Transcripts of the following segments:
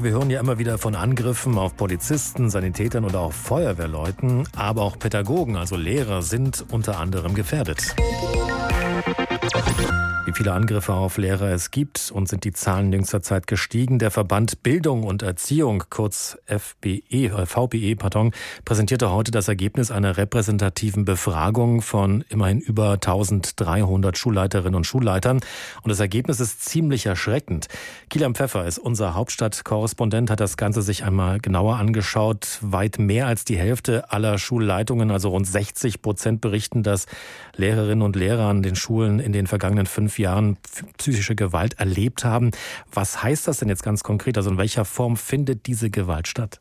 Wir hören ja immer wieder von Angriffen auf Polizisten, Sanitätern oder auch Feuerwehrleuten, aber auch Pädagogen, also Lehrer, sind unter anderem gefährdet. Wie viele Angriffe auf Lehrer es gibt und sind die Zahlen jüngster Zeit gestiegen. Der Verband Bildung und Erziehung, kurz FBE, äh, VBE, pardon, präsentierte heute das Ergebnis einer repräsentativen Befragung von immerhin über 1300 Schulleiterinnen und Schulleitern. Und das Ergebnis ist ziemlich erschreckend. Kilian Pfeffer ist unser Hauptstadtkorrespondent, hat das Ganze sich einmal genauer angeschaut. Weit mehr als die Hälfte aller Schulleitungen, also rund 60 Prozent, berichten, dass Lehrerinnen und Lehrer an den Schulen in den vergangenen fünf Jahren psychische Gewalt erlebt haben. Was heißt das denn jetzt ganz konkret? Also in welcher Form findet diese Gewalt statt?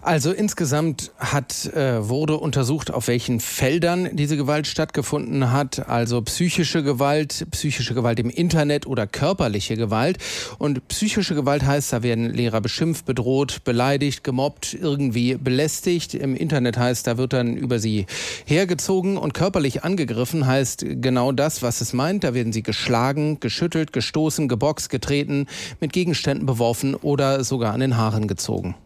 Also insgesamt hat, äh, wurde untersucht, auf welchen Feldern diese Gewalt stattgefunden hat. Also psychische Gewalt, psychische Gewalt im Internet oder körperliche Gewalt. Und psychische Gewalt heißt, da werden Lehrer beschimpft, bedroht, beleidigt, gemobbt, irgendwie belästigt. Im Internet heißt, da wird dann über sie hergezogen. Und körperlich angegriffen heißt genau das, was es meint. Da werden sie geschlagen, geschüttelt, gestoßen, geboxt, getreten, mit Gegenständen beworfen oder sogar an den Haaren gezogen.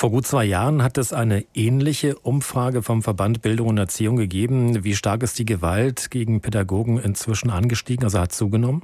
Vor gut zwei Jahren hat es eine ähnliche Umfrage vom Verband Bildung und Erziehung gegeben. Wie stark ist die Gewalt gegen Pädagogen inzwischen angestiegen, also hat zugenommen?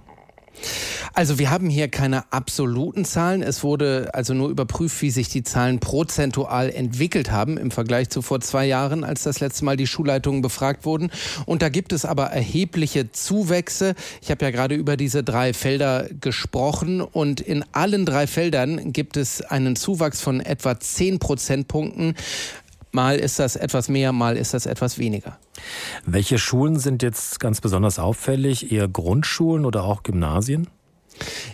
Also wir haben hier keine absoluten Zahlen. Es wurde also nur überprüft, wie sich die Zahlen prozentual entwickelt haben im Vergleich zu vor zwei Jahren, als das letzte Mal die Schulleitungen befragt wurden. Und da gibt es aber erhebliche Zuwächse. Ich habe ja gerade über diese drei Felder gesprochen und in allen drei Feldern gibt es einen Zuwachs von etwa zehn Prozentpunkten. Mal ist das etwas mehr, mal ist das etwas weniger. Welche Schulen sind jetzt ganz besonders auffällig? Eher Grundschulen oder auch Gymnasien?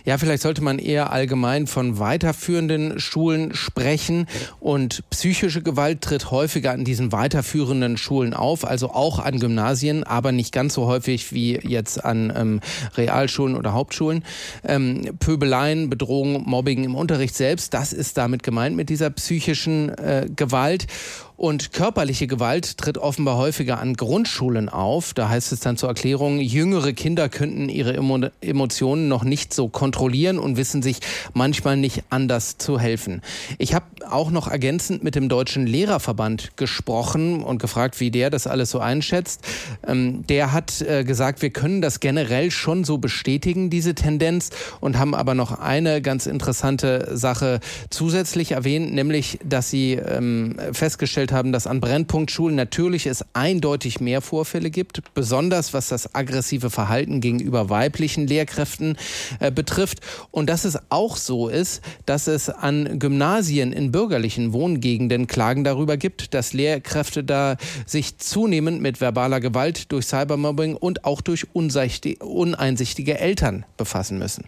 Ja, vielleicht sollte man eher allgemein von weiterführenden Schulen sprechen. Und psychische Gewalt tritt häufiger an diesen weiterführenden Schulen auf, also auch an Gymnasien, aber nicht ganz so häufig wie jetzt an ähm, Realschulen oder Hauptschulen. Ähm, Pöbeleien, Bedrohung, Mobbing im Unterricht selbst, das ist damit gemeint mit dieser psychischen äh, Gewalt. Und körperliche Gewalt tritt offenbar häufiger an Grundschulen auf. Da heißt es dann zur Erklärung, jüngere Kinder könnten ihre Emotionen noch nicht so kontrollieren und wissen sich manchmal nicht anders zu helfen. Ich habe auch noch ergänzend mit dem Deutschen Lehrerverband gesprochen und gefragt, wie der das alles so einschätzt. Ähm, der hat äh, gesagt, wir können das generell schon so bestätigen, diese Tendenz, und haben aber noch eine ganz interessante Sache zusätzlich erwähnt, nämlich, dass sie ähm, festgestellt festgestellt haben, dass an Brennpunktschulen natürlich es eindeutig mehr Vorfälle gibt, besonders was das aggressive Verhalten gegenüber weiblichen Lehrkräften äh, betrifft. Und dass es auch so ist, dass es an Gymnasien in bürgerlichen Wohngegenden Klagen darüber gibt, dass Lehrkräfte da sich zunehmend mit verbaler Gewalt durch Cybermobbing und auch durch uneinsichtige Eltern befassen müssen.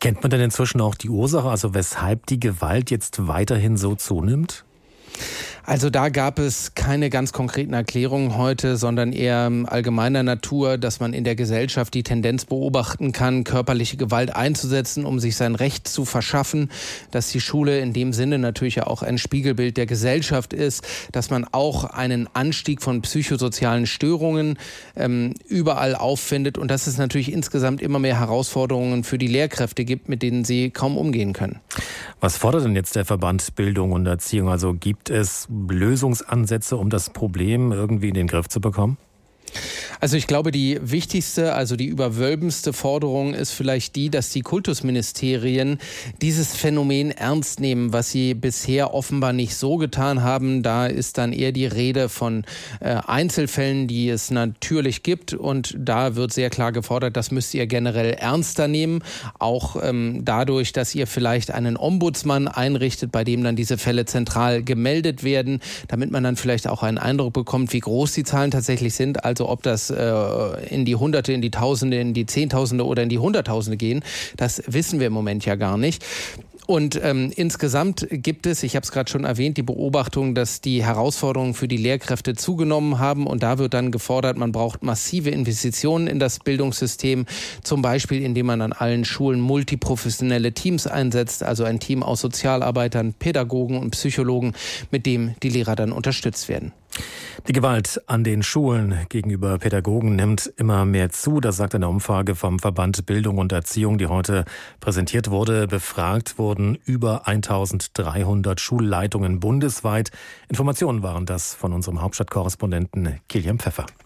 Kennt man denn inzwischen auch die Ursache, also weshalb die Gewalt jetzt weiterhin so zunimmt? Also da gab es keine ganz konkreten Erklärungen heute, sondern eher allgemeiner Natur, dass man in der Gesellschaft die Tendenz beobachten kann, körperliche Gewalt einzusetzen, um sich sein Recht zu verschaffen, dass die Schule in dem Sinne natürlich auch ein Spiegelbild der Gesellschaft ist, dass man auch einen Anstieg von psychosozialen Störungen ähm, überall auffindet und dass es natürlich insgesamt immer mehr Herausforderungen für die Lehrkräfte gibt, mit denen sie kaum umgehen können. Was fordert denn jetzt der Verband Bildung und Erziehung? Also gibt es Lösungsansätze, um das Problem irgendwie in den Griff zu bekommen? Also ich glaube, die wichtigste, also die überwölbendste Forderung ist vielleicht die, dass die Kultusministerien dieses Phänomen ernst nehmen, was sie bisher offenbar nicht so getan haben. Da ist dann eher die Rede von äh, Einzelfällen, die es natürlich gibt. Und da wird sehr klar gefordert, das müsst ihr generell ernster nehmen. Auch ähm, dadurch, dass ihr vielleicht einen Ombudsmann einrichtet, bei dem dann diese Fälle zentral gemeldet werden, damit man dann vielleicht auch einen Eindruck bekommt, wie groß die Zahlen tatsächlich sind. Also ob äh, in die Hunderte, in die Tausende, in die Zehntausende oder in die Hunderttausende gehen, das wissen wir im Moment ja gar nicht. Und ähm, insgesamt gibt es, ich habe es gerade schon erwähnt, die Beobachtung, dass die Herausforderungen für die Lehrkräfte zugenommen haben. Und da wird dann gefordert, man braucht massive Investitionen in das Bildungssystem, zum Beispiel indem man an allen Schulen multiprofessionelle Teams einsetzt, also ein Team aus Sozialarbeitern, Pädagogen und Psychologen, mit dem die Lehrer dann unterstützt werden. Die Gewalt an den Schulen gegenüber Pädagogen nimmt immer mehr zu. Das sagt eine Umfrage vom Verband Bildung und Erziehung, die heute präsentiert wurde. Befragt wurden über 1300 Schulleitungen bundesweit. Informationen waren das von unserem Hauptstadtkorrespondenten Kilian Pfeffer.